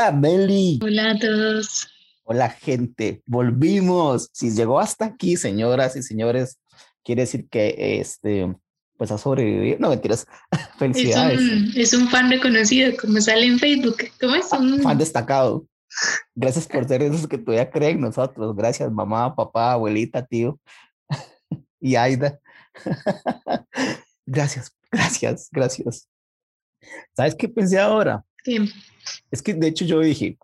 Hola, Meli. Hola a todos. Hola, gente. Volvimos. Si llegó hasta aquí, señoras y señores, quiere decir que este, pues ha sobrevivido. No, mentiras. Felicidades. Es un, es un fan reconocido, como sale en Facebook. ¿Cómo es? Un fan destacado. Gracias por ser esos que todavía creen en nosotros. Gracias, mamá, papá, abuelita, tío y Aida. gracias, gracias, gracias. ¿Sabes qué pensé ahora? ¿Qué? Es que de hecho yo dije,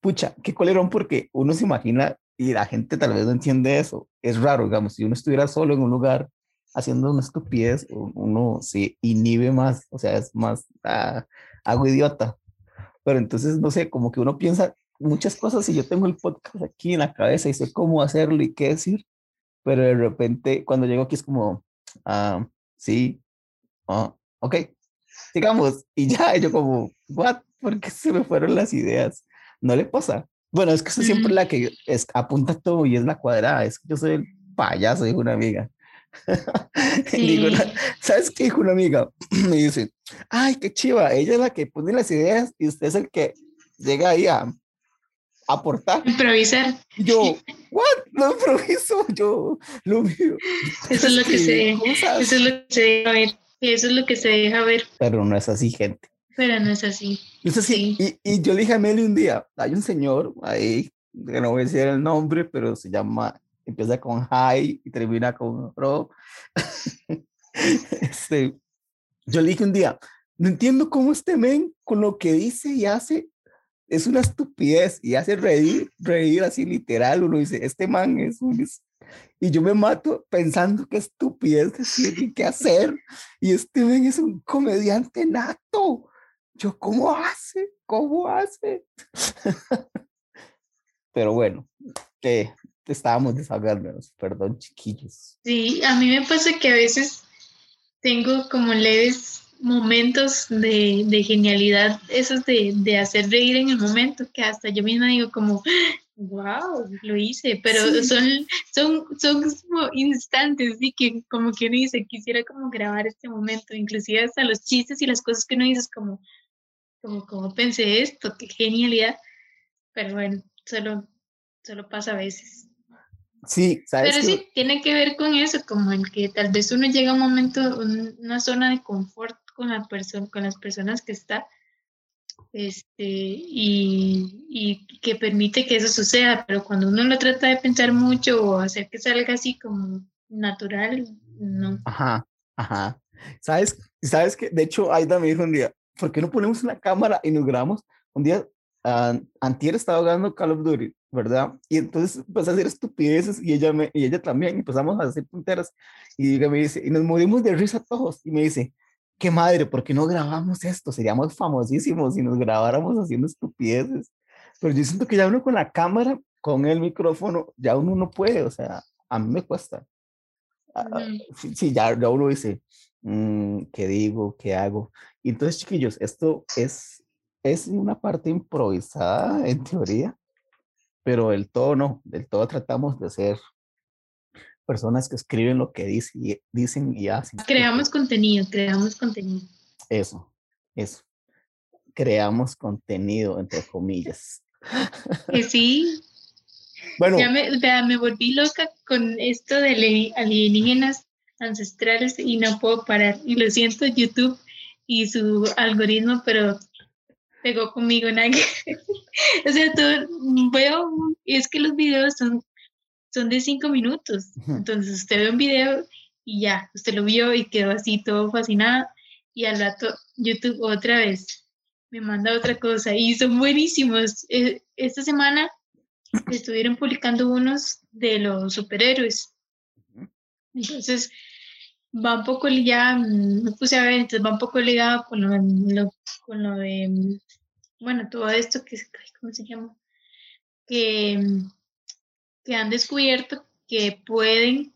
pucha, qué colerón porque uno se imagina y la gente tal vez no entiende eso. Es raro, digamos, si uno estuviera solo en un lugar haciendo una estupidez, uno se inhibe más, o sea, es más, ah, hago idiota. Pero entonces, no sé, como que uno piensa muchas cosas y yo tengo el podcast aquí en la cabeza y sé cómo hacerlo y qué decir, pero de repente cuando llego aquí es como, ah, sí, ah, ok, digamos, y ya, yo como, what, ¿por qué se me fueron las ideas? ¿No le pasa? Bueno, es que soy siempre la que es, apunta todo y es la cuadrada, es que yo soy el payaso, dijo una amiga. Digo, ¿Sabes qué dijo una amiga? Me dice, ay, qué chiva, ella es la que pone las ideas y usted es el que llega ahí a aportar. Improvisar. Yo, what? No improviso, yo lo mío. Eso es lo que se, eso es lo que se ver. Eso es lo que se deja ver. Pero no es así, gente. Pero no es así. Es así. Y, y, yo le dije a Meli un día, hay un señor ahí, que no voy a decir el nombre, pero se llama, empieza con High y termina con Ro. este, yo le dije un día, no entiendo cómo este men con lo que dice y hace es una estupidez y hace reír, reír así literal. Uno dice, este man es un... Y yo me mato pensando qué estupidez y qué hacer. Y man es un comediante nato. Yo, ¿cómo hace? ¿Cómo hace? Pero bueno, que estábamos desahogándonos, perdón, chiquillos. Sí, a mí me pasa que a veces tengo como leves momentos de, de genialidad, esos de, de, hacer reír en el momento, que hasta yo misma digo como, wow, lo hice, pero son, son, son como instantes, y que como que uno dice, quisiera como grabar este momento, inclusive hasta los chistes y las cosas que uno dice es como, como, como pensé esto, qué genialidad, pero bueno, solo, solo pasa a veces. Sí, ¿sabes? Pero sí, tiene que ver con eso, como el que tal vez uno llega a un momento, una zona de confort con, la persona, con las personas que está este, y, y, que permite que eso suceda, pero cuando uno lo trata de pensar mucho o hacer que salga así como natural, no. Ajá, ajá. ¿Sabes? ¿Sabes que De hecho, Aida me dijo un día, ¿por qué no ponemos una cámara y nos grabamos? Un día, uh, Antier estaba jugando Call of Duty, ¿verdad? Y entonces empezó a hacer estupideces y ella, me, y ella también, empezamos a hacer punteras y me dice, y nos morimos de risa todos y me dice, qué madre, ¿por qué no grabamos esto? Seríamos famosísimos si nos grabáramos haciendo estupideces. Pero yo siento que ya uno con la cámara, con el micrófono, ya uno no puede, o sea, a mí me cuesta. Sí, sí, ya, ya, uno dice, mmm, ¿qué digo? ¿Qué hago? Y entonces, chiquillos, esto es, es una parte improvisada en teoría, pero del todo no, del todo tratamos de ser personas que escriben lo que dicen y, dicen y hacen. Creamos contenido, creamos contenido. Eso, eso. Creamos contenido, entre comillas. Que sí. Bueno. Ya me, me volví loca con esto de alienígenas ancestrales y no puedo parar. Y lo siento, YouTube y su algoritmo, pero pegó conmigo. Nada o sea, todo, veo, es que los videos son son de cinco minutos. Entonces usted ve un video y ya, usted lo vio y quedó así todo fascinado y al rato YouTube otra vez me manda otra cosa y son buenísimos. Eh, esta semana estuvieron publicando unos de los superhéroes. Entonces va un poco ya, me puse a ver, entonces va un poco ligado con lo, con lo de, bueno, todo esto que, ¿cómo se llama? Que que han descubierto que pueden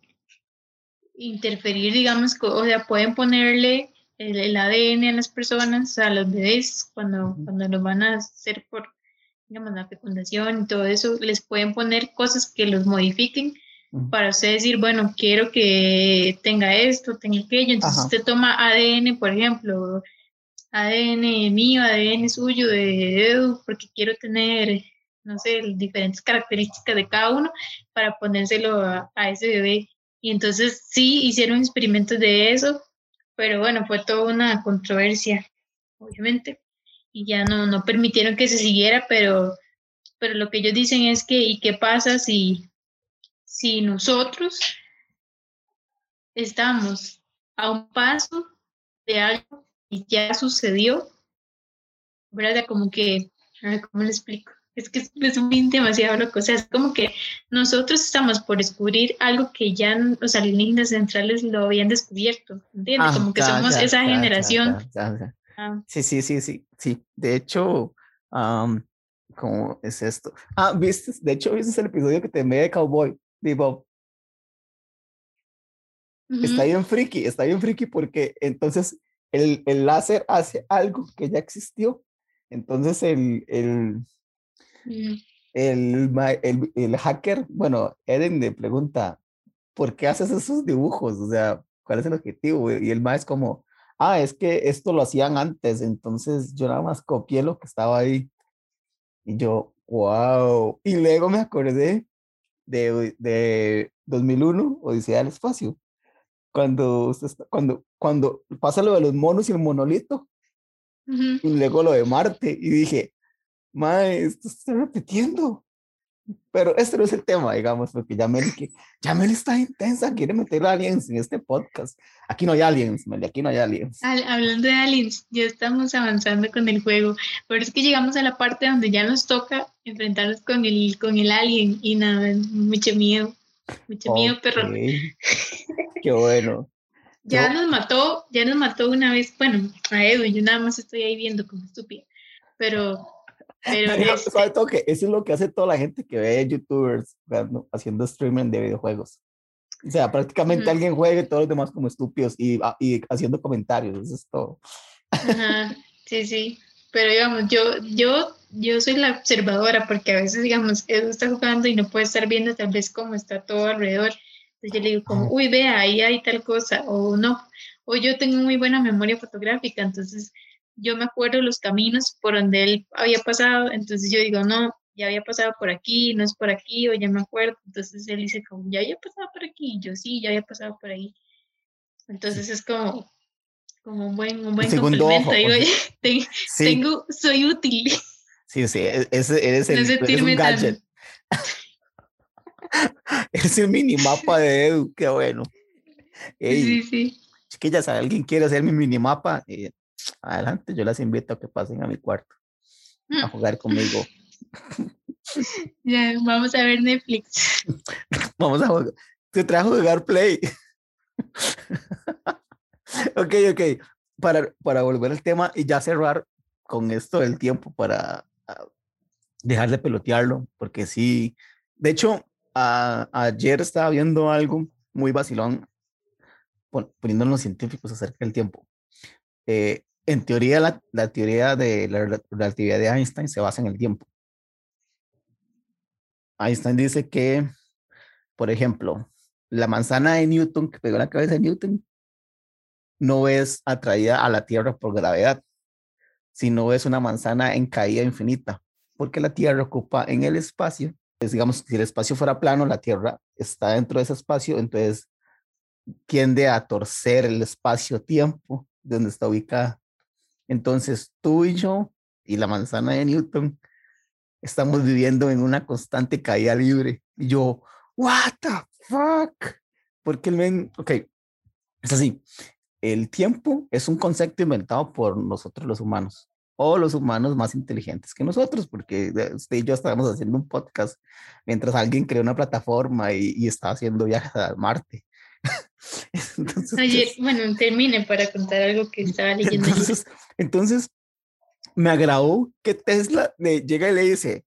interferir, digamos, o sea, pueden ponerle el, ADN a las personas, a los bebés, cuando, cuando lo van a hacer por, digamos, la fecundación y todo eso, les pueden poner cosas que los modifiquen para usted decir, bueno, quiero que tenga esto, tenga aquello. Entonces usted toma ADN, por ejemplo, ADN mío, ADN suyo, de Edu, porque quiero tener, no sé, diferentes características de cada uno para ponérselo a, a ese bebé. Y entonces sí hicieron experimentos de eso, pero bueno, fue toda una controversia, obviamente, y ya no, no permitieron que se siguiera, pero, pero lo que ellos dicen es que, ¿y qué pasa si, si nosotros estamos a un paso de algo y ya sucedió? ¿Verdad? Como que, ¿cómo le explico? Es que es muy demasiado loco. O sea, es como que nosotros estamos por descubrir algo que ya los alienígenas centrales lo habían descubierto. ¿Entiendes? Ah, como que somos esa generación. Ah. Sí, sí, sí, sí. Sí. De hecho, ¿cómo es esto? Ah, viste, de hecho, viste el episodio que te envié de Cowboy, de Está bien friki, está bien friki porque entonces el, el láser hace algo que ya existió. Entonces el, el, Mm. El, el, el, hacker, bueno, Eden le pregunta, ¿por qué haces esos dibujos? O sea, ¿cuál es el objetivo? Y el ma es como, ah, es que esto lo hacían antes, entonces yo nada más copié lo que estaba ahí. Y yo, wow. Y luego me acordé de, de 2001, Odisea del Espacio, cuando, cuando, cuando pasa lo de los monos y el monolito, y luego lo de Marte, y dije, mae, esto se está repitiendo. Pero este no es el tema, digamos, porque ya Meli, que, ya Meli está intensa, quiere meter aliens en este podcast. Aquí no hay aliens, Meli, aquí no hay aliens. hablando de aliens, ya estamos avanzando con el juego, pero es que llegamos a la parte donde ya nos toca enfrentarnos con el, con el alien y nada, mucho miedo, mucho miedo, perro. Qué bueno. ya nos mató, ya nos mató una vez, bueno, a Edu, yo nada más estoy ahí viendo como estúpida, pero pero ¿Sabe todo que eso es lo que hace toda la gente que ve youtubers haciendo streaming de videojuegos. O sea, prácticamente alguien juega y todos los demás como estúpidos y, y haciendo comentarios, eso es todo. Ajá, sí, sí. Pero digamos, yo, yo, yo soy la observadora porque a veces, digamos, él está jugando y no puede estar viendo tal vez cómo está todo alrededor. Entonces yo le digo como, uy, vea, ahí hay tal cosa, o no. O yo tengo muy buena memoria fotográfica, entonces yo me acuerdo los caminos por donde él había pasado, entonces yo digo, no, ya había pasado por aquí, no es por aquí, o ya me acuerdo, entonces él dice como, ya había pasado por aquí, y yo sí, ya había pasado por ahí. Entonces es como, como un buen, un buen complemento, digo, tengo, soy útil. Sí, sí, e, eres, eres, el, eres un gadget. es el minimapa de Edu, qué bueno. sí, sí. ya si alguien quiere hacer mi minimapa, eh, adelante, yo las invito a que pasen a mi cuarto a mm. jugar conmigo. Ya, vamos a ver Netflix. Vamos a jugar. Te trajo jugar Play. ok, ok. Para, para volver al tema y ya cerrar con esto del tiempo para ah, dejar de pelotearlo, porque sí. De hecho, ayer estaba viendo algo muy vacilón, poniendo los científicos acerca del tiempo. Eh, en teoría, la, teoría de la relatividad de Einstein se basa en el tiempo. Einstein dice que, por ejemplo, la manzana de Newton que pegó la cabeza de Newton no es atraída a la Tierra por gravedad, sino es una manzana en caída infinita, porque la Tierra ocupa en el espacio, pues digamos, si el espacio fuera plano, la Tierra está dentro de ese espacio, entonces tiende a torcer el espacio-tiempo donde está ubicada. Entonces tú y yo y la manzana de Newton estamos viviendo en una constante caída libre. Y yo, what the fuck? Porque el men, ok, es así. El tiempo es un concepto inventado por nosotros los humanos o los humanos más inteligentes que nosotros, porque usted y yo estábamos haciendo un podcast mientras alguien creó una plataforma y, y estaba haciendo viajes a Marte. Oye, bueno, termine para contar algo que estaba leyendo. Entonces, me agradó que Tesla le llega y le dice,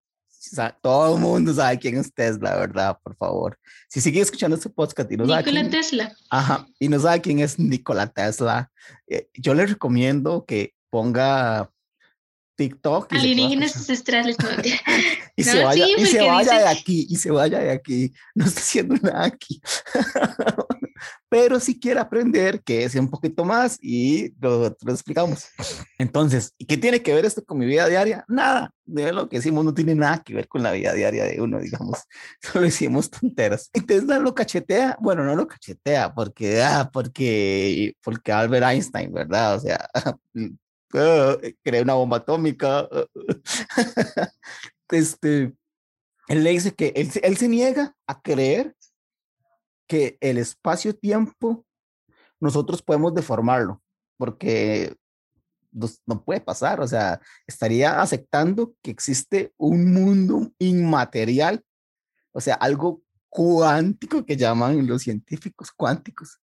todo el mundo sabe quién es Tesla, ¿verdad? Por favor. Si sigue escuchando este podcast y no sabe Nikola Tesla. Ajá, y no sabe quién es Nikola Tesla, eh, yo le recomiendo que ponga TikTok. Alienígenas ancestrales. y se vaya, y se vaya de aquí, y se vaya de aquí. No está haciendo nada aquí. pero si quiere aprender, que es un poquito más y lo, lo explicamos. Entonces, ¿y qué tiene que ver esto con mi vida diaria? Nada, de lo que decimos no tiene nada que ver con la vida diaria de uno, digamos, solo decimos tonteras. Y Tesla lo cachetea, bueno, no lo cachetea, porque, ah, porque, porque Albert Einstein, ¿verdad? O sea, uh, crea una bomba atómica. este, él le dice que él, él se niega a creer que el espacio-tiempo nosotros podemos deformarlo, porque no, puede pasar, o sea, estaría aceptando que existe un mundo inmaterial, o sea, algo cuántico que llaman los científicos cuánticos,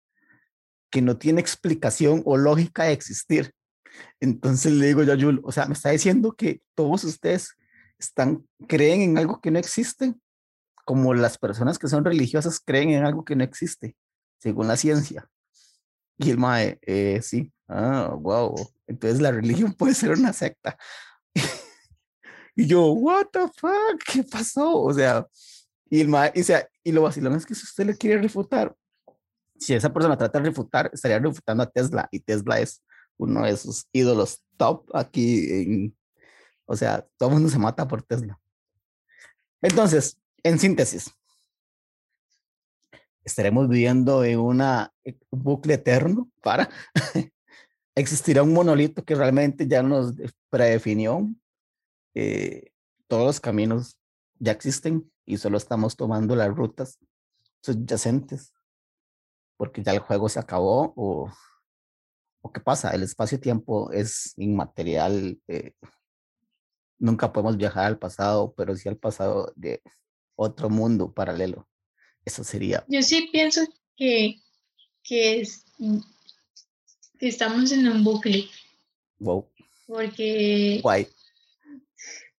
que no tiene explicación o lógica de existir. Entonces le digo yo a Yul, o sea, me está diciendo que todos ustedes están, creen en algo que no existe, como las personas que son religiosas creen en algo que no existe, según la ciencia. Y el mae, eh, sí, ah, wow. Entonces la religión puede ser una secta. y yo, what the fuck, ¿qué pasó? O sea, y el mae, o sea, y lo vacilón es que si usted le quiere refutar, si esa persona trata de refutar, estaría refutando a Tesla, y Tesla es uno de sus ídolos top aquí en, o sea, todo el mundo se mata por Tesla. Entonces, en síntesis, estaremos viviendo en una, eh, un bucle eterno para existirá un monolito que realmente ya nos predefinió. Eh, todos los caminos ya existen y solo estamos tomando las rutas subyacentes porque ya el juego se acabó o, o qué pasa, el espacio-tiempo es inmaterial. Eh, nunca podemos viajar al pasado, pero sí al pasado de otro mundo paralelo. Eso sería. Yo sí pienso que, que, mm, estamos en un bucle. Wow. Porque. Guay.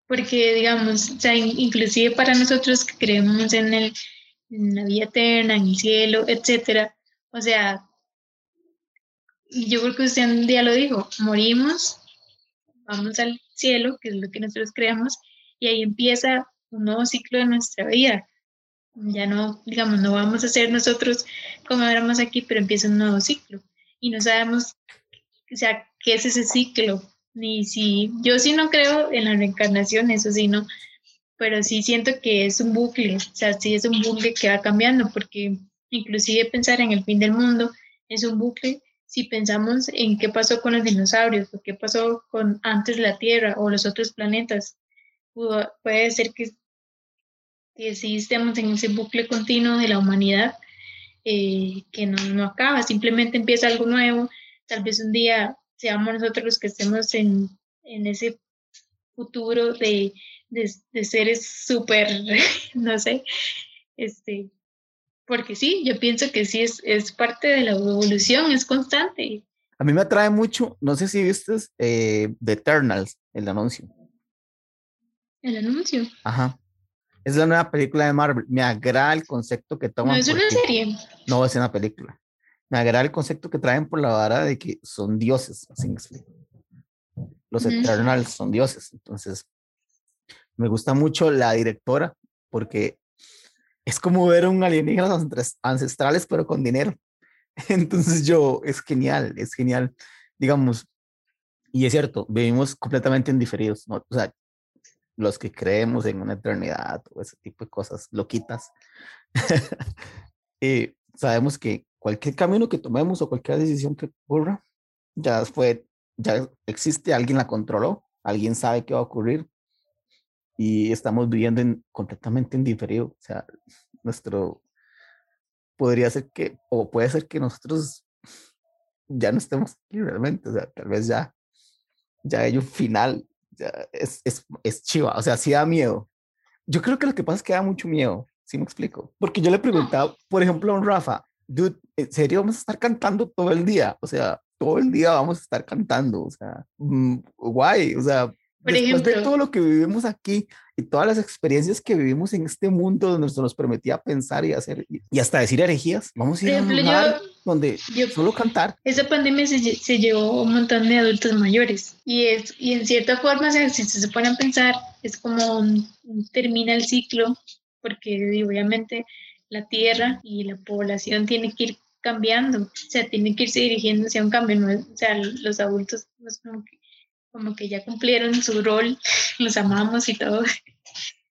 Porque, digamos, o sea, inclusive para nosotros que creemos en, el, en la vida eterna, en el cielo, etcétera, o sea, yo creo que usted un día lo dijo, morimos, vamos al cielo, que es lo que nosotros creamos, y ahí empieza un nuevo ciclo de nuestra vida. Ya no, digamos, no vamos a ser nosotros como éramos aquí, pero empieza un nuevo ciclo. Y no sabemos, o sea, qué es ese ciclo, ni si, yo sí no creo en la reencarnación, eso sí, no, pero sí siento que es un bucle, o sea, sí es un bucle que va cambiando, porque inclusive pensar en el fin del mundo es un bucle si pensamos en qué pasó con los dinosaurios o qué pasó con antes la Tierra o los otros planetas. Puede ser que que sí estemos en ese bucle continuo de la humanidad eh, que no, no, acaba, simplemente empieza algo nuevo, tal vez un día seamos nosotros los que estemos en, en ese futuro de, de, de seres súper, no sé, este, porque sí, yo pienso que sí es, es parte de la evolución, es constante. A mí me atrae mucho, no sé si viste eh, The Eternals, el anuncio. El anuncio. Ajá. Es la nueva película de Marvel. Me agrada el concepto que toman. No, es una serie. No, es una película. Me agrada el concepto que traen por la vara de que son dioses, así me explico. Los Eternals son dioses. Entonces, me gusta mucho la directora porque es como ver un alienígena ancestrales, pero con dinero. Entonces, yo, es genial, es genial. Digamos, y es cierto, vivimos completamente indiferidos. ¿no? O sea, los que creemos en una eternidad o ese tipo de cosas loquitas, y sabemos que cualquier camino que tomemos o cualquier decisión que ocurra, ya fue, ya existe, alguien la controló, alguien sabe qué va a ocurrir y estamos viviendo en, completamente en diferido. O sea, nuestro, podría ser que, o puede ser que nosotros ya no estemos aquí realmente, o sea, tal vez ya, ya hay un final es, es, es chiva, o sea, sí da miedo. Yo creo que lo que pasa es que da mucho miedo, ¿sí me explico? Porque yo le preguntaba, por ejemplo, a un Rafa, dude, ¿en serio vamos a estar cantando todo el día? O sea, todo el día vamos a estar cantando, o sea, mm, guay, o sea, después de todo lo que vivimos aquí y todas las experiencias que vivimos en este mundo donde se nos permitía pensar y hacer y hasta decir herejías, vamos a ir a un lugar donde solo cantar. Esa pandemia se, se, llevó un montón de adultos mayores y es y en cierta forma, si se pone a pensar, es como un, termina el ciclo porque obviamente la tierra y la población tiene que ir cambiando, o sea, tiene que irse dirigiendo hacia un cambio, ¿no? o sea, los adultos pues, como, que, como que ya cumplieron su rol, los amamos y todo,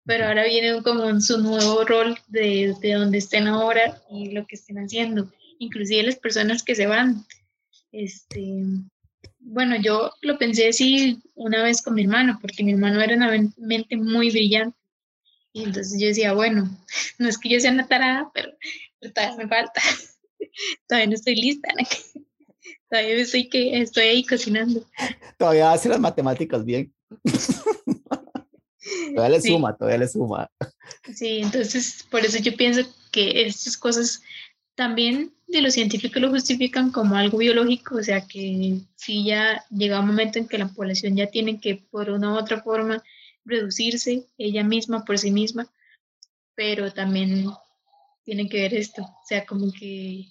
pero ahora viene como en su nuevo rol de, de donde estén ahora y lo que estén haciendo, inclusive las personas que se van, este, bueno, yo lo pensé así una vez con mi hermano, porque mi hermano era una mente muy brillante. Y entonces yo decía, bueno, no es que yo sea una tarada, pero, todavía me falta. todavía no estoy lista. Todavía estoy, que, estoy ahí cocinando. Todavía hace las matemáticas bien. todavía le suma, todavía le suma. Sí, entonces por eso yo pienso que estas cosas también de los científicos lo justifican como algo biológico, o sea que si ya llega un momento en que la población ya tiene que por una u otra forma reducirse ella misma por sí misma, pero también tiene que ver esto, o sea, como que,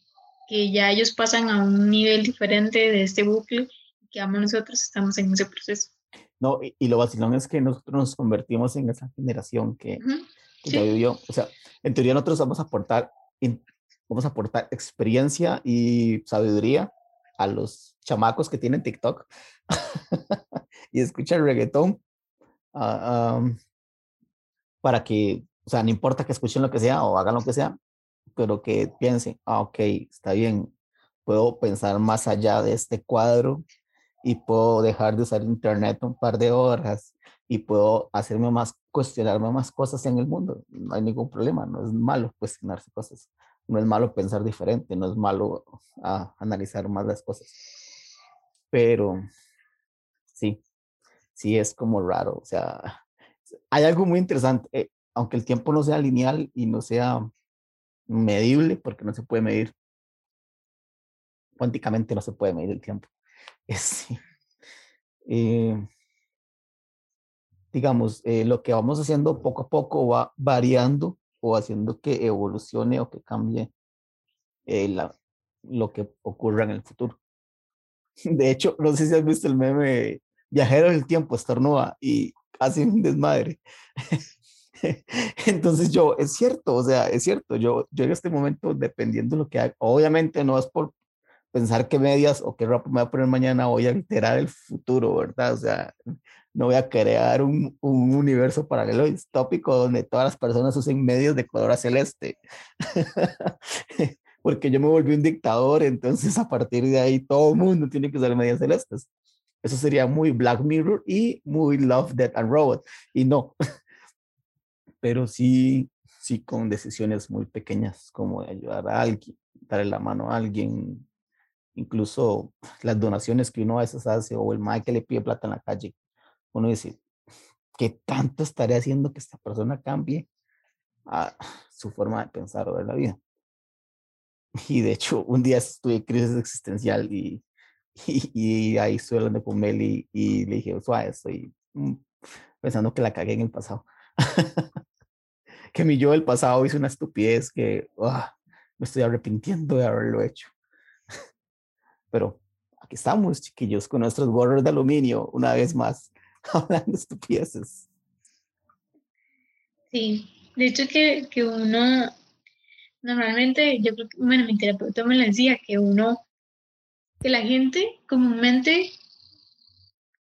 que ya ellos pasan a un nivel diferente de este bucle y que vamos nosotros estamos en ese proceso. No, y, lo vacilón es que nosotros nos convertimos en esa generación que, ya vivió, o sea, en teoría nosotros vamos a aportar vamos a aportar experiencia y sabiduría a los chamacos que tienen TikTok y escuchan reggaetón ah, para que, o sea, no importa que escuchen lo que sea o hagan lo que sea, pero que piensen, ah, ok, está bien, puedo pensar más allá de este cuadro y puedo dejar de usar internet un par de horas y puedo hacerme más, cuestionarme más cosas en el mundo. No hay ningún problema, no es malo cuestionarse cosas no es malo pensar diferente, no es malo ah, analizar más las cosas. Pero sí, sí es como raro. O sea, hay algo muy interesante, eh, aunque el tiempo no sea lineal y no sea medible, porque no se puede medir, cuánticamente no se puede medir el tiempo. Es, eh, digamos, eh, lo que vamos haciendo poco a poco va variando o haciendo que evolucione o que cambie eh, la, lo que ocurra en el futuro. De hecho, no sé si has visto el meme Viajero del Tiempo, estornuda y hace un desmadre. Entonces yo, es cierto, o sea, es cierto, yo, yo en este momento, dependiendo de lo que hay, obviamente no es por pensar qué medias o qué ropa me voy a poner mañana, voy a alterar el futuro, ¿verdad? O sea, no voy a crear un, un universo paralelo distópico donde todas las personas usen medios de color celeste. Porque yo me volví un dictador, entonces a partir de ahí todo el mundo tiene que usar medias celestes. Eso sería muy Black Mirror y muy Love, Death and Robot. Y no. Pero sí, sí con decisiones muy pequeñas, como ayudar a alguien, darle la mano a alguien, incluso las donaciones que uno a veces hace o el mal que le pide plata en la calle uno dice, ¿qué tanto estaré haciendo que esta persona cambie a su forma de pensar o ver la vida? Y de hecho, un día estuve crisis existencial y, y, ahí estuve hablando con Meli y, le dije, suave, estoy mm, pensando que la cagué en el pasado. que mi yo del pasado hizo una estupidez que ah, me estoy arrepintiendo de haberlo hecho. Pero aquí estamos, chiquillos, con nuestros gorros de aluminio, una vez más. hablando estupideces. Sí, de hecho que, que uno, normalmente, yo creo que, bueno, mi terapeuta me lo decía, que uno, que la gente comúnmente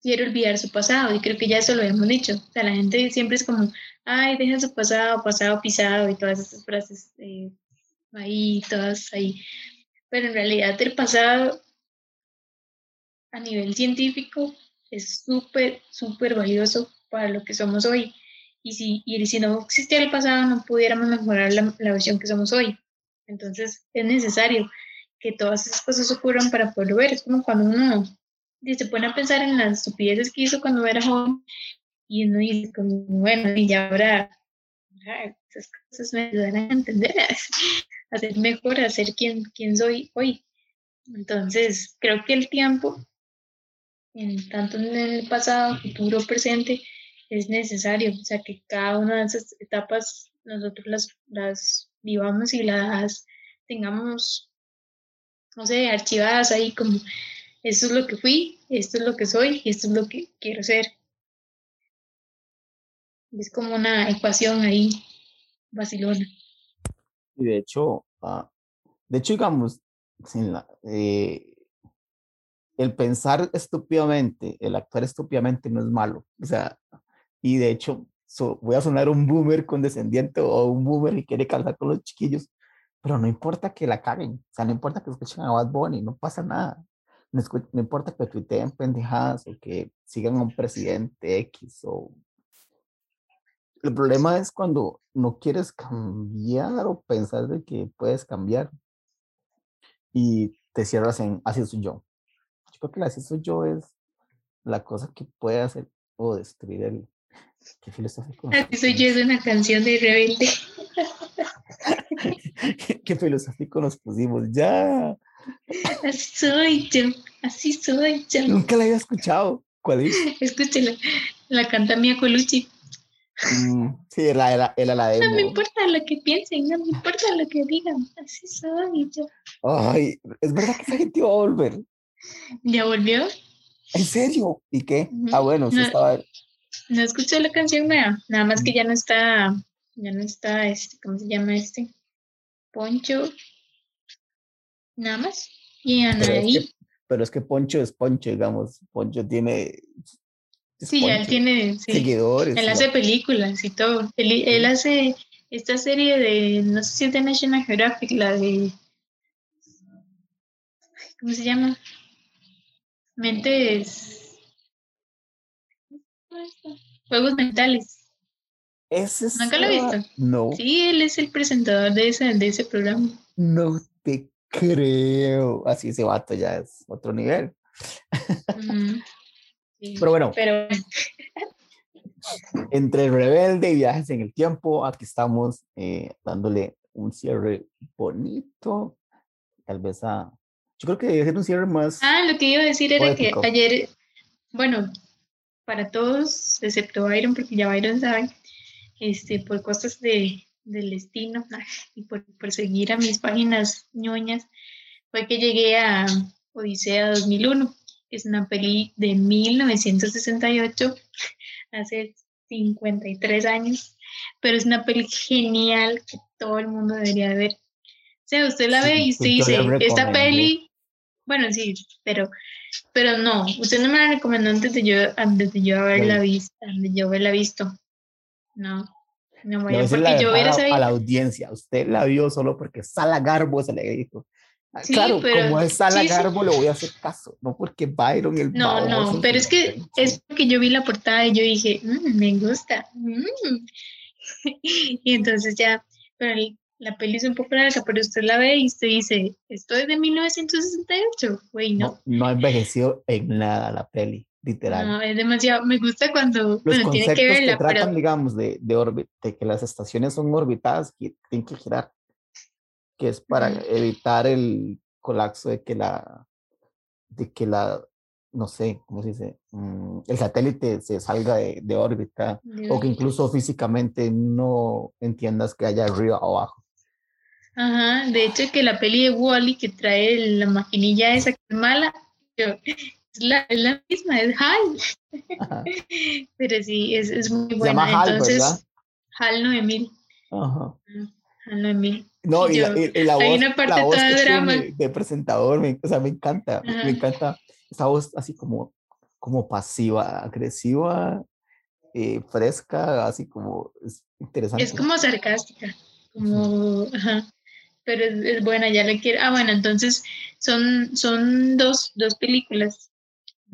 quiere olvidar su pasado, y creo que ya eso lo hemos dicho, o sea, la gente siempre es como, ay, deja su pasado, pasado pisado, y todas esas frases eh, ahí, todas ahí, pero en realidad el pasado a nivel científico es súper, súper valioso para lo que somos hoy. Y si, y si no existiera el pasado, no pudiéramos mejorar la, la versión que somos hoy. Entonces es necesario que todas esas cosas ocurran para poder ver. Es como cuando uno se pone a pensar en las estupideces que hizo cuando era joven y uno dice, como, bueno, y ya ahora esas cosas me ayudan a entender, a ser mejor, a ser quien, quien soy hoy. Entonces, creo que el tiempo en, tanto en el pasado, futuro, presente, es necesario, o sea, que cada una de esas etapas nosotros las, las vivamos y las tengamos, no sé, archivadas ahí como, esto es lo que fui, esto es lo que soy y esto es lo que quiero ser. Es como una ecuación ahí, vacilona. Y de hecho, ah, de hecho, digamos, sin la, eh, el pensar estúpidamente, el actuar estúpidamente no es malo. O sea, y de hecho, voy a sonar un boomer condescendiente o un boomer que quiere calzar con los chiquillos, pero no importa que la caguen, o sea, no importa que escuchen a Bad Bunny, no pasa nada. No, no importa que tuiteen pendejadas o que sigan a un presidente X o... El problema es cuando no quieres cambiar o pensar de que puedes cambiar y te cierras en así soy yo. Yo creo que así soy yo es la cosa que puede hacer o destruir el... Qué filosófico. Así soy yo es una canción de rebelde. qué filosófico nos pusimos ya. Así soy yo, así soy yo. Nunca la había escuchado. ¿Cuál es? Escúchela, la canta Mia Colucci. Mm, sí, era, era, era la de. No me importa lo que piensen, no me importa lo que digan, así soy yo. Ay, es verdad que esa gente iba a volver. ¿Ya volvió? ¿En serio? ¿Y qué? Ah, bueno, sí no, estaba. No escuché la canción nueva, nada más que ya no está, ya no está, este, ¿cómo se llama este? Poncho. Nada más. Y Anaí. Pero es que Poncho es Poncho, digamos. Poncho tiene. Sí, ya él tiene seguidores. Él hace películas y todo. Él, hace esta serie de, no sé si es de National Geographic, la de. ¿Cómo se llama? Mentes. Juegos mentales. ¿Ese ¿Nunca lo he visto? No. Sí, él es el presentador de ese, de ese programa. No te creo. Así ese vato ya es otro nivel. Pero bueno. Pero... entre Rebelde y Viajes en el Tiempo, aquí estamos eh, dándole un cierre bonito. Tal vez a. Yo creo que debe ser un cierre más. Ah, lo que iba a decir era que ayer, bueno, para todos, excepto Byron, porque ya Byron sabe, este, por cosas de, del destino y por, por, seguir a mis páginas ñoñas, fue que llegué a Odisea 2001, que es una peli de 1968, hace 53 años, pero es una peli genial que todo el mundo debería ver. O sea, usted la ve y usted dice, esta peli, bueno, sí, pero, pero no, usted no me la recomendó antes de yo, antes de yo haberla visto, antes de yo haberla visto. No, no voy a porque yo hubiera sabido. A la audiencia, usted la vio solo porque Sala Garbo se le dijo. Ah, sí, claro, pero, como es Sala sí, Garbo, sí. le voy a hacer caso, no porque Byron el No, no, pero es que es porque yo vi la portada y yo dije, mmm, me gusta. Mm. y entonces ya, pero la peli es un poco larga, pero usted la ve y usted dice, esto es de 1968, güey, ¿no? ¿no? No ha envejecido en nada la peli literal. No, es demasiado, me gusta cuando, Los bueno, tiene que verla, que tratan, pero... digamos, de, de, orbit, de que las estaciones son orbitadas que tienen que girar, que es para evitar el colapso de que la, de que la, no sé, ¿cómo se dice? Mm, el satélite se salga de, de órbita o que incluso físicamente no entiendas que haya arriba o abajo. Ajá, de hecho que la peli de Wally que trae la maquinilla esa que es mala, yo, es la, es la misma, es HAL. Pero sí, es, es muy buena. HAL, Entonces, ¿verdad? HAL 9000. Ajá. HAL 9000. No, y, yo, la, y, la, voz, hay una parte la voz toda que drama. tiene de presentador, me, o sea, me encanta, Ajá. me encanta esa voz así como, como pasiva, agresiva, eh, fresca, así como es interesante. Es como sarcástica, como, ajá, pero es, es, buena, ya la quiero. Ah, bueno, entonces son, son dos, dos películas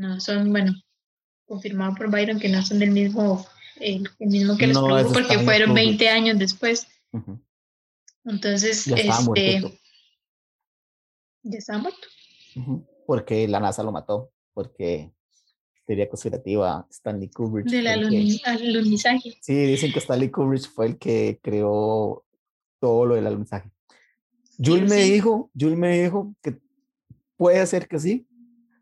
no son, bueno, confirmado por Byron que no son del mismo, el, el mismo que los No, produjo porque fueron incluidos. 20 años después. Ujú. Entonces, Ya estaba este, muerto. ya estaba muerto. Ujú. Porque la NASA lo mató, porque teoría conspirativa, Stanley Kubrick. Del aluni- alunizaje. Sí, dicen que Stanley Kubrick fue el que creó todo lo del alunizaje. Jules me sí. dijo, Jules me dijo que puede ser que sí.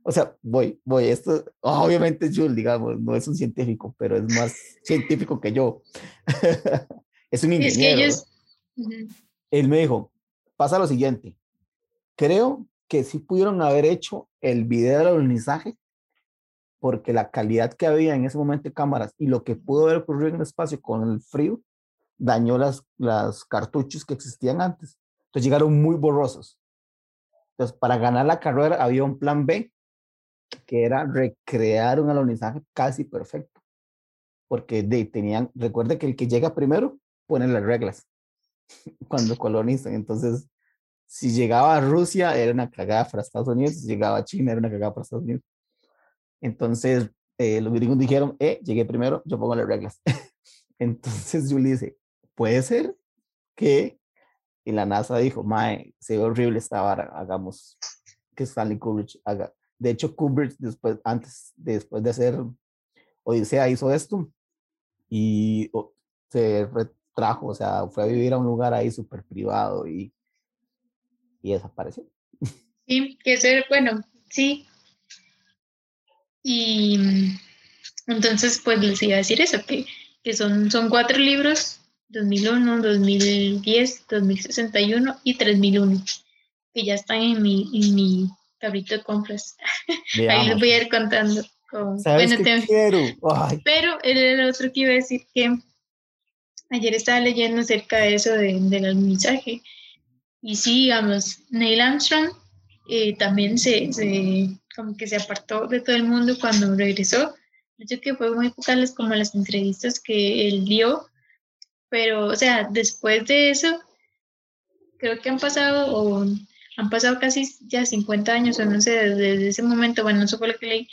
O sea, voy, voy, esto, obviamente es Jules, digamos, no es un científico, pero es más científico que yo. es un ingeniero. es que ellos, Él me dijo, pasa lo siguiente, creo que sí pudieron haber hecho el video del alunizaje porque la calidad que había en ese momento de cámaras y lo que pudo haber ocurrido en el espacio con el frío dañó las, las cartuchos que existían antes. Entonces llegaron muy borrosos. Entonces, para ganar la carrera había un plan B, que era recrear un alunizaje casi perfecto. Porque de, tenían, recuerde que el que llega primero pone las reglas cuando colonizan. Entonces, si llegaba a Rusia, era una cagada para Estados Unidos. Si llegaba a China, era una cagada para Estados Unidos. Entonces, eh, los gringos dijeron, eh, llegué primero, yo pongo las reglas. Entonces, yo le dije, puede ser que y la NASA dijo, mae, se ve horrible esta vara, hagamos que Stanley Kubrick haga. De hecho, Kubrick después, antes, después de hacer Odisea, hizo esto y se retrajo, o sea, fue a vivir a un lugar ahí súper privado y, y desapareció. Sí, que ser, bueno, sí. Y entonces, pues les iba a decir eso, que, que son, son cuatro libros 2001, 2010, 2061 y 3001, que ya están en mi, en mi cabrito de compras. Ahí les voy a ir contando. ¿Sabes qué quiero? Pero el otro que iba a decir que ayer estaba leyendo acerca de eso del alunizaje. Y sí, digamos, Neil Armstrong eh, también se, se, como que se apartó de todo el mundo cuando regresó. De hecho que fue muy pocas como las entrevistas que él dio pero, o sea, después de eso, creo que han pasado, o han pasado casi ya 50 años, o no sé, desde, ese momento, bueno, eso fue lo que leí,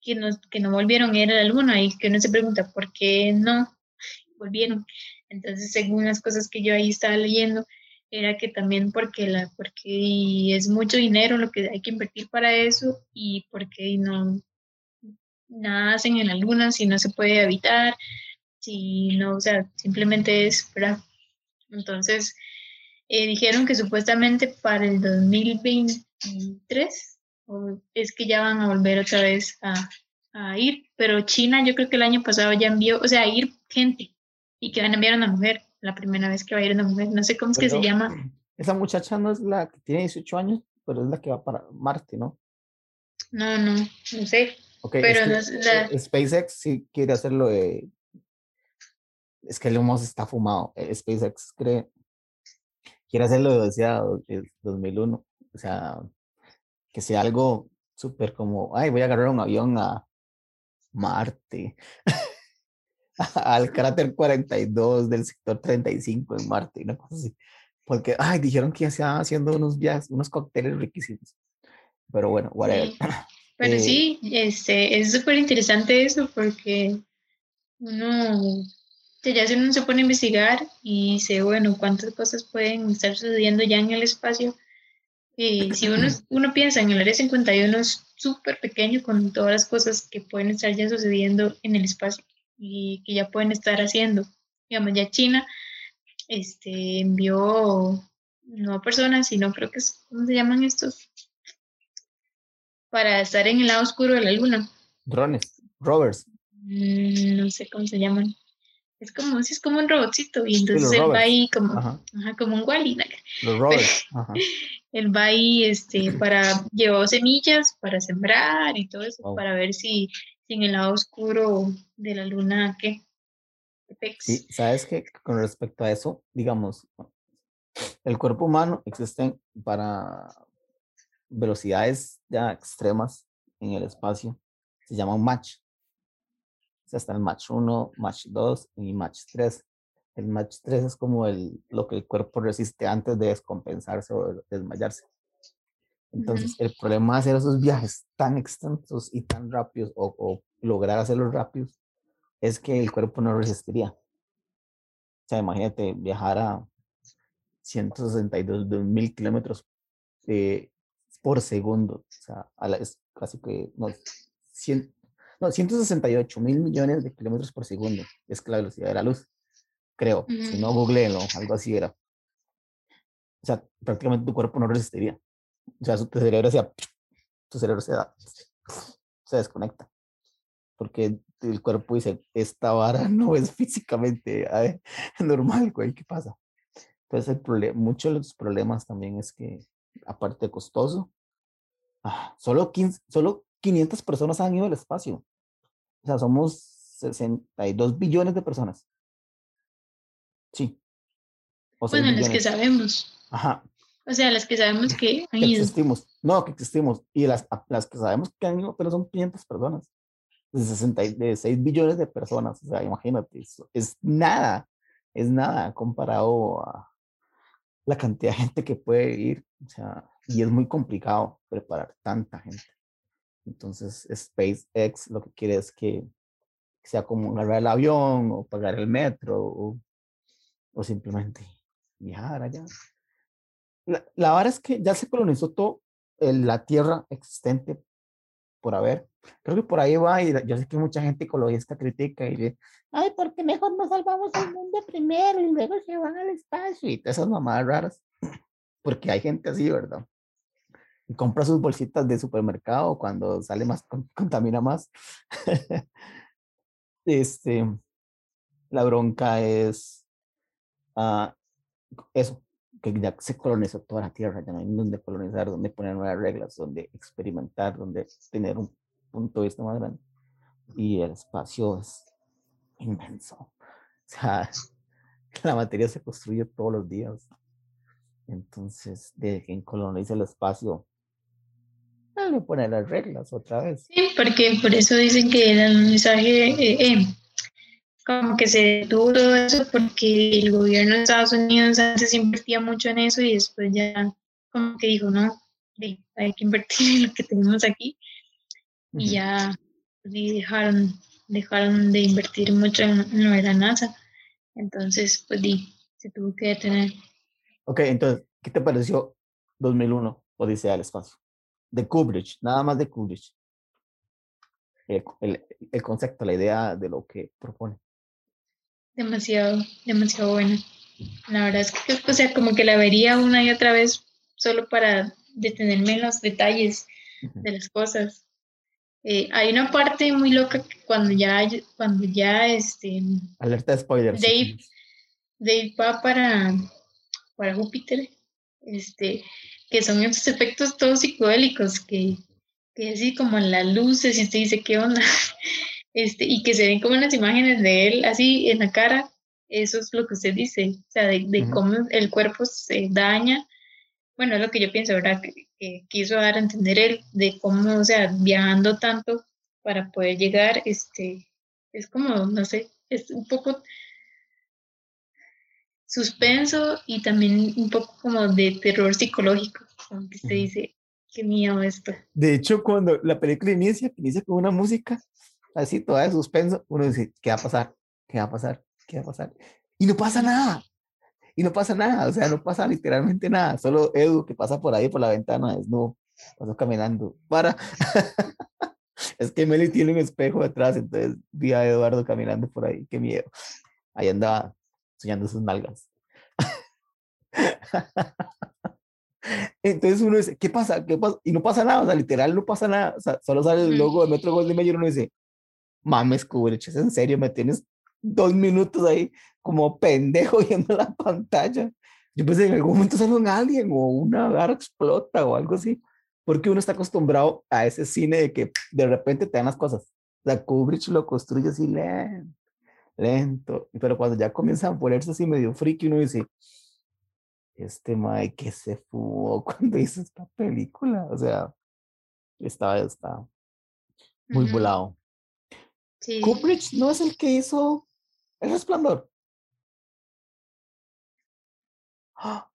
que no, que no volvieron a ir a la luna y que uno se pregunta, ¿por qué no volvieron? Entonces, según las cosas que yo ahí estaba leyendo, era que también porque la porque es mucho dinero lo que hay que invertir para eso y porque no nada hacen en la si no se puede evitar si no, o sea, simplemente es ¿verdad? Entonces, eh, dijeron que supuestamente para el 2023 es que ya van a volver otra vez a, a, ir, pero China yo creo que el año pasado ya envió, o sea, ir gente y que van a enviar a una mujer, la primera vez que va a ir una mujer, no sé cómo es que se llama. Esa muchacha no es la que tiene 18 años, pero es la que va para Marte, ¿no? No, no, no sé. pero SpaceX sí quiere hacerlo de es que el humo está fumado. Eh, SpaceX cree, quiere hacerlo de 2001. O sea, que sea algo súper como, ay, voy a agarrar un avión a Marte, al cráter 42 del sector 35 en Marte, una cosa así. Porque, ay, dijeron que ya se haciendo unos viajes, unos cócteles riquísimos. Pero bueno, whatever. Pero eh, sí, este, es súper interesante eso porque uno ya si uno se pone a investigar y dice, bueno, cuántas cosas pueden estar sucediendo ya en el espacio. Y si uno, uno piensa en el área 51 es súper pequeño con todas las cosas que pueden estar ya sucediendo en el espacio y que ya pueden estar haciendo. Digamos, ya China este, envió no personas, sino creo que es, ¿cómo se llaman estos? Para estar en el lado oscuro de la luna. Drones, rovers. Mm, no sé cómo se llaman es como, es como un robotcito y entonces él va ahí como, ajá. como un Wally. Los rovers. Él va ahí este, para, llevar semillas para sembrar y todo eso, para ver si, en el lado oscuro de la luna, ¿qué? Sí, sabes que con respecto a eso, digamos, el cuerpo humano existe para velocidades ya extremas en el espacio, se llama un match está el match 1, match 2 y match 3. El match 3 es como el, lo que el cuerpo resiste antes de descompensarse o desmayarse. Entonces, el problema de hacer esos viajes tan extensos y tan rápidos o, o, lograr hacerlos rápidos es que el cuerpo no resistiría. O sea, imagínate viajar a 162 mil kilómetros eh, por segundo. O sea, a la, es casi que no, 100, no, 168 mil millones de kilómetros por segundo es la velocidad de la luz, creo. Si no, googleenlo, algo así era. O sea, prácticamente tu cuerpo no resistiría. O sea, tu cerebro, se, tu cerebro se, se desconecta. Porque el cuerpo dice, esta vara no es físicamente normal, güey, ¿qué pasa? Entonces, el problema, muchos de los problemas también es que, aparte de costoso, ah, solo, 15, solo 500 personas han ido al espacio. O sea, somos 62 billones de personas. Sí. O bueno, los que sabemos. Ajá. O sea, las que sabemos que han existimos. No, que existimos. Y las, las que sabemos que han ido, pero son 500 personas. De 66 billones de personas. O sea, imagínate, eso es nada. Es nada comparado a la cantidad de gente que puede ir. O sea, y es muy complicado preparar tanta gente. Entonces, SpaceX lo que quiere es que sea como agarrar el avión o pagar el metro o, o simplemente viajar allá. La, la es que ya se colonizó todo la tierra existente por haber. Creo que por ahí va y yo sé que mucha gente ecologista critica y dice, ay, porque mejor nos salvamos el mundo primero y luego se van al espacio y esas mamadas raras. Porque hay gente así, ¿verdad? Y compra sus bolsitas de supermercado cuando sale más, contamina más. este, la bronca es uh, eso, que ya se colonizó toda la Tierra, ya no hay donde colonizar, donde poner nuevas reglas, donde experimentar, donde tener un punto de vista más grande. Y el espacio es inmenso. O sea, la materia se construye todos los días. Entonces, de quien coloniza el espacio, le poner las reglas otra vez. Sí, porque por eso dicen que el mensaje eh, eh, como que se detuvo todo eso porque el gobierno de Estados Unidos antes invertía mucho en eso y después ya como que dijo, no, hay que invertir en lo que tenemos aquí y ya dejaron, dejaron de invertir mucho en, lo de la NASA. Entonces, pues se tuvo que detener. Ok, entonces, ¿qué te pareció 2001, Odisea del Espacio? de Kubrick, nada más de Kubrick. El, el, el, concepto, la idea de lo que propone. Demasiado, demasiado bueno. La verdad es que, o sea, como que la vería una y otra vez solo para detenerme en los detalles de las cosas. Eh, hay una parte muy loca que cuando ya, cuando ya, este... Alerta de spoilers. Dave, Dave va para, para Júpiter, este, que son estos efectos todos psicodélicos, que, que así como en las luces y usted dice, ¿qué onda? Este, y que se ven como las imágenes de él así en la cara, eso es lo que usted dice, o sea, de, cómo el cuerpo se daña. Bueno, es lo que yo pienso, ¿verdad? Que, quiso dar a entender él, de cómo, o sea, viajando tanto para poder llegar, este, es como, no sé, es un poco suspenso y también un poco como de terror psicológico, como que se dice, qué miedo esto. De hecho, cuando la película inicia, inicia con una música así toda de suspenso, uno dice, ¿qué va a pasar? ¿Qué va a pasar? ¿Qué va a pasar? Y no pasa nada. Y no pasa nada, o sea, no pasa literalmente nada. Solo Edu que pasa por ahí por la ventana, es no, pasó caminando. Para. es que Meli tiene un espejo detrás, entonces vi a Eduardo caminando por ahí, qué miedo. Ahí andaba soñando sus nalgas. Entonces uno dice, ¿qué pasa? ¿Qué pasa? Y no pasa nada, o sea, literal no pasa nada. O sea, solo sale el logo de Metro Golden Mayer y uno dice, mames, Kubrick, ¿es en serio? ¿Me tienes dos minutos ahí como pendejo viendo la pantalla? Yo pensé, en algún momento sale un alien o una garra explota o algo así. Porque uno está acostumbrado a ese cine de que de repente te dan las cosas. O sea, Kubrick lo construye así lento lento, pero cuando ya comienzan a ponerse así medio friki, uno dice, este Mike que se fumó cuando hizo esta película, o sea, estaba, está muy volado. Sí. Kubrick no es el que hizo El Resplandor.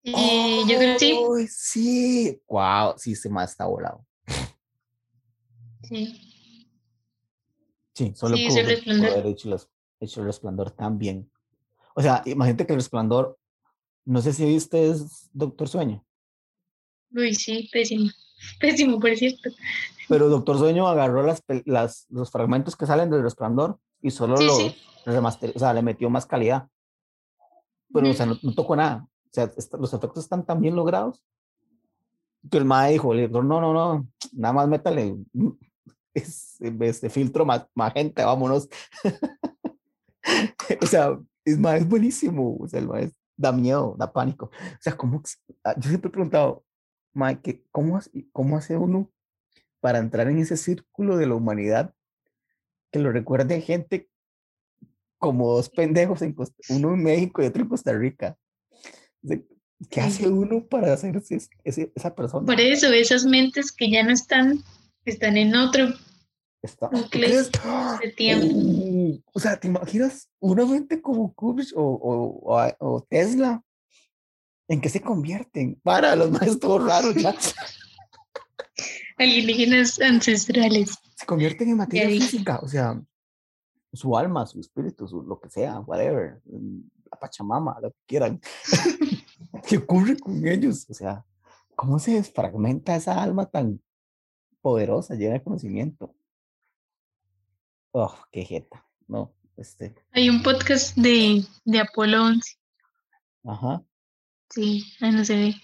Y yo creo que sí. Sí, wow, sí, se más está volado. Sí. Sí, solo sí, Kubrick haber hecho hecho el resplandor también. O sea, imagínate que el resplandor, no sé si viste es Doctor Sueño. Uy, sí, pésimo. Pésimo, por cierto. Pero Doctor Sueño agarró las, las, los fragmentos que salen del resplandor y solo lo remaster, o sea, le metió más calidad. Pero, o sea, no, tocó nada. O sea, los efectos están tan bien logrados que el MAE dijo, no, no, no, nada más métale este filtro magenta, vámonos. o sea, es, más, es buenísimo, o sea, el más da miedo, da pánico. O sea, ¿cómo, ah, yo siempre he preguntado, Mike, ¿cómo, ¿cómo hace uno para entrar en ese círculo de la humanidad que lo recuerde gente como dos pendejos, en uno en México y otro en Costa Rica? ¿Qué hace uno para hacerse esa persona? Por eso, esas mentes que ya no están, están en otro Está, de tiempo. o sea, ¿te imaginas una mente como Kubrick o, o, Tesla? ¿En qué se convierten? Para los maestros raros ya. Alienígenas ancestrales. Se convierten en materia física, o sea, su alma, su espíritu, su, lo que sea, whatever, la Pachamama, lo que quieran. ¿Qué ocurre con ellos? O sea, ¿cómo se desfragmenta esa alma tan poderosa, llena de conocimiento? Oh, qué jeta. No, este. Hay un podcast de, de Apolo 11. Ajá. Sí, ahí no se ve.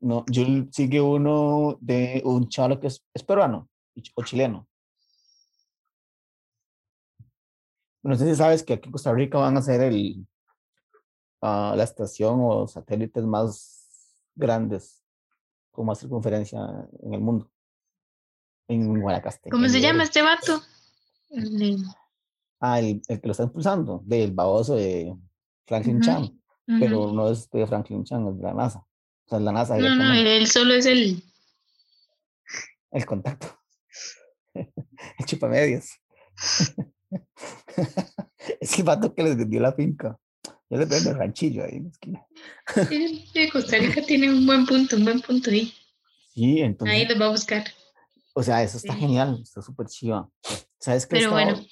No, yo sigue uno de un chalo que es, es peruano o chileno. No sé si sabes que aquí en Costa Rica van a hacer el, uh, la estación o satélites más grandes con más circunferencia en el mundo. En Guanacaste. ¿Cómo se llama este vato? Ah, el, el, que lo está impulsando, del baboso de Franklin Chan, pero no es de Franklin Chan, es de la NASA. O sea, es la NASA. No, no, él solo es el... El contacto. el chupamedias. es el vato que les vendió la finca. Yo le vendo el ranchillo ahí en la esquina. sí, Costa Rica tiene un buen punto, un buen punto ahí. Sí, entonces. Ahí los va a buscar. O sea, eso está genial, está súper chiva. ¿Sabes qué? Pero estaba, bueno.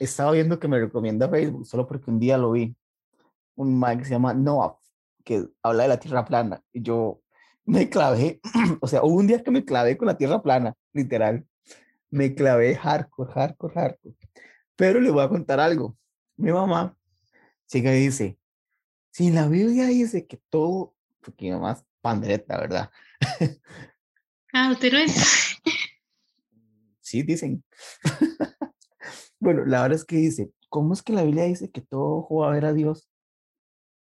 Estaba viendo que me recomienda Facebook, solo porque un día lo vi. Un mag que se llama Noah, que habla de la tierra plana. Y yo me clavé, o sea, hubo un día que me clavé con la tierra plana, literal. Me clavé hardcore, hardcore, hardcore. Pero le voy a contar algo. Mi mamá sigue y dice, si la Biblia dice que todo, porque mi mamá es pandereta, ¿verdad? Ah, usted no es. Sí, dicen. bueno, la verdad es que dice, ¿cómo es que la Biblia dice que todo va a ver a Dios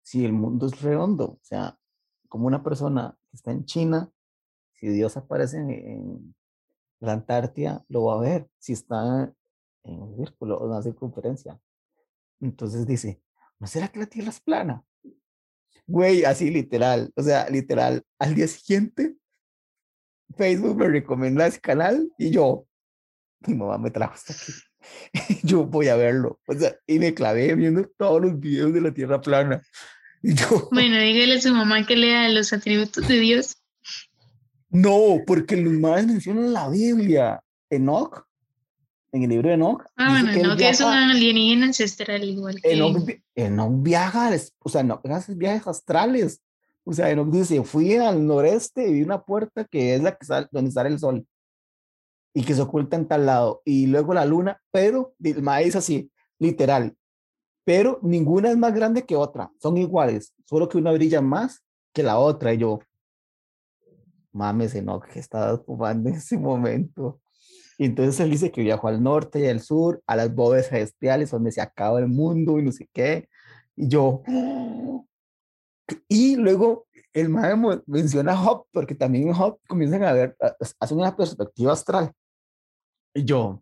si el mundo es redondo? O sea, como una persona que está en China, si Dios aparece en, la Antártida, lo va a ver si está en un círculo o en una circunferencia. Entonces dice, ¿no será que la Tierra es plana? Güey, así literal, o sea, literal, al día siguiente, Facebook me recomienda ese canal y yo, mi mamá me trajo hasta aquí. yo voy a verlo. O sea, y me clavé viendo todos los videos de la Tierra plana. Yo, bueno, dígale a su mamá que lea los atributos de Dios. No, porque los madres mencionan la Biblia. Enoch, en el libro de Enoch. Ah, bueno, Enoch es un alienígena ancestral igual que... Enoch, Enoch viaja, o sea, no hace viajes astrales. O sea, Enoch dice, fui al noreste y vi una puerta que es la que sale, donde sale el sol y que se oculta en tal lado, y luego la luna, pero el maíz así, literal, pero ninguna es más grande que otra, son iguales, solo que una brilla más que la otra, y yo, mames, no, que estaba fumando en ese momento. Y entonces él dice que viajó al norte y al sur, a las bóvedas celestiales, donde se acaba el mundo y no sé qué. Y yo, y luego el maestro menciona Hop, porque también Hop comienzan a ver, hacen una perspectiva astral. Y yo,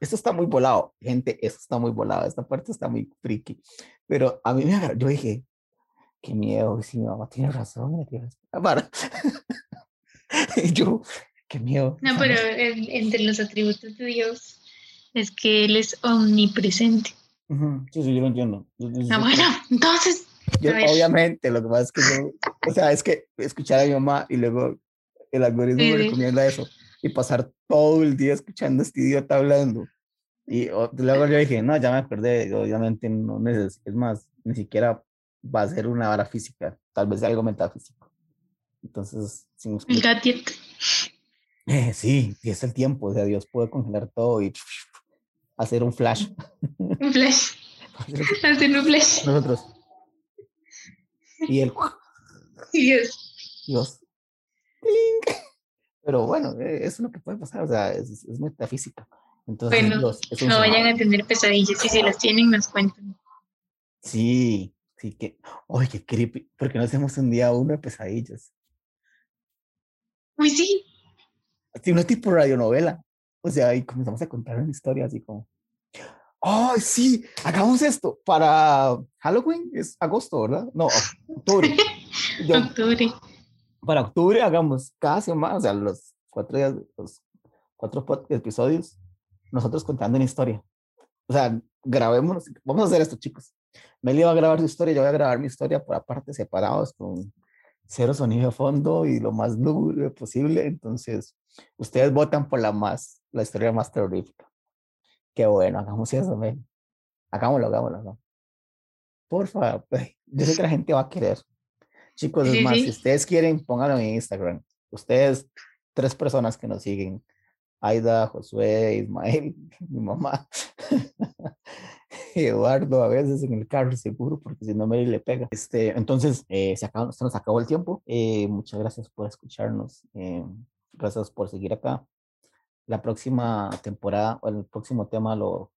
esto está muy volado, gente, esto está muy volado, esta parte está muy friki. Pero a mí me agarró, yo dije, qué miedo, si mi mamá tiene razón, para. y yo, qué miedo. No, pero entre los atributos de Dios es que Él es omnipresente. Sí, sí, yo lo entiendo. Ah, bueno, entonces. obviamente, lo que pasa es que yo, o sea, es que escuchar a mi mamá y luego el algoritmo me recomienda eso y pasar todo el día escuchando a este idiota hablando. Y luego yo dije, no, ya me perdí, obviamente no necesito, es más, ni siquiera va a ser una vara física, tal vez algo metafísico. Entonces, sin El gatito. Eh, sí, y es el tiempo, o sea, Dios puede congelar todo y hacer un flash. Un flash. hacer un flash. Nosotros. Y el... Dios. Dios. Pero bueno, e, es lo que puede pasar, o sea, es, es metafísica. Entonces, bueno, no vayan a tener pesadillas y si las tienen, nos cuentan. Sí, sí, que, ¡ay, qué creepy! Porque no hacemos un día uno de pesadillas. Uy, sí. Así, no tipo radionovela. O sea, y comenzamos a contar una historia así como, ¡ay, sí! Hagamos esto para Halloween, es agosto, ¿verdad? No, octubre. octubre. Para octubre hagamos cada semana, o sea, los cuatro días, los cuatro episodios, nosotros contando una historia. O sea, grabémonos, vamos a hacer esto, chicos. Meli va a grabar su historia, yo voy a grabar mi historia por aparte, separados, con cero sonido de fondo y lo más lúgubre posible. Entonces, ustedes votan por la más, la historia más terrorífica. Qué bueno, hagamos eso, Meli. Hagámoslo, hagámoslo, hagámoslo. Por favor, yo sé que la gente va a querer. Chicos, es más, si ustedes quieren, pónganlo en Instagram. Ustedes, tres personas que nos siguen, Aida, Josué, Ismael, mi mamá, Eduardo, a veces en el carro seguro, porque si no me le pega. Este, entonces, eh, se, acabó, se nos acabó el tiempo. Eh, muchas gracias por escucharnos. Eh, gracias por seguir acá. La próxima temporada o el próximo tema lo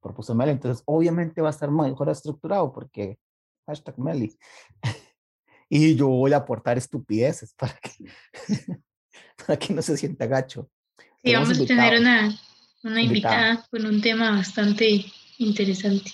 propuso Meli. Entonces, obviamente va a estar mejor estructurado porque hashtag Meli. y yo voy a aportar estupideces para que, para que no se sienta gacho. Sí, vamos a tener una, una invitada con un tema bastante interesante.